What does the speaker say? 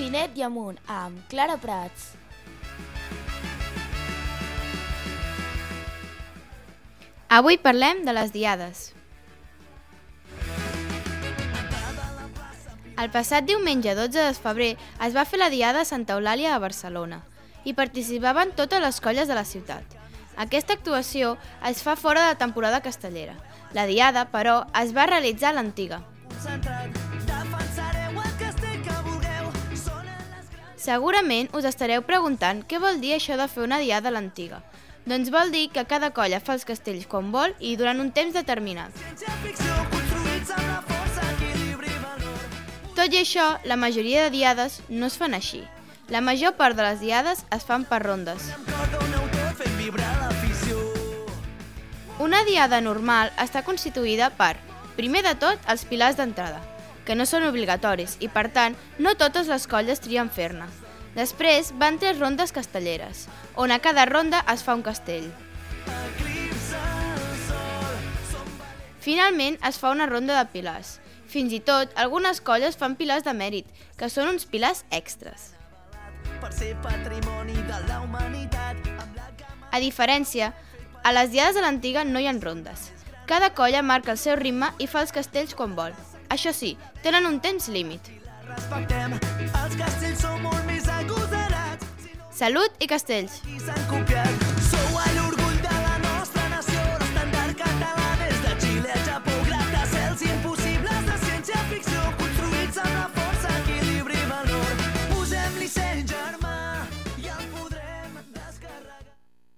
Pinet i Amunt, amb Clara Prats. Avui parlem de les diades. El passat diumenge 12 de febrer es va fer la Diada a Santa Eulàlia a Barcelona i participaven totes les colles de la ciutat. Aquesta actuació es fa fora de temporada castellera. La Diada, però, es va realitzar a l'antiga. Segurament us estareu preguntant què vol dir això de fer una diada a l'antiga. Doncs vol dir que cada colla fa els castells quan vol i durant un temps determinat. Tot i això, la majoria de diades no es fan així. La major part de les diades es fan per rondes. Una diada normal està constituïda per, primer de tot, els pilars d'entrada, que no són obligatoris i, per tant, no totes les colles trien fer-ne. Després van tres rondes castelleres, on a cada ronda es fa un castell. Finalment es fa una ronda de pilars. Fins i tot, algunes colles fan pilars de mèrit, que són uns pilars extras. per ser patrimoni de la humanitat. A diferència, a les diades de l'antiga no hi ha rondes. Cada colla marca el seu ritme i fa els castells quan vol. Això sí, tenen un temps límit. respectem, els castells són molt més agosarats. Si no Salut i castells! qui s'han copiat,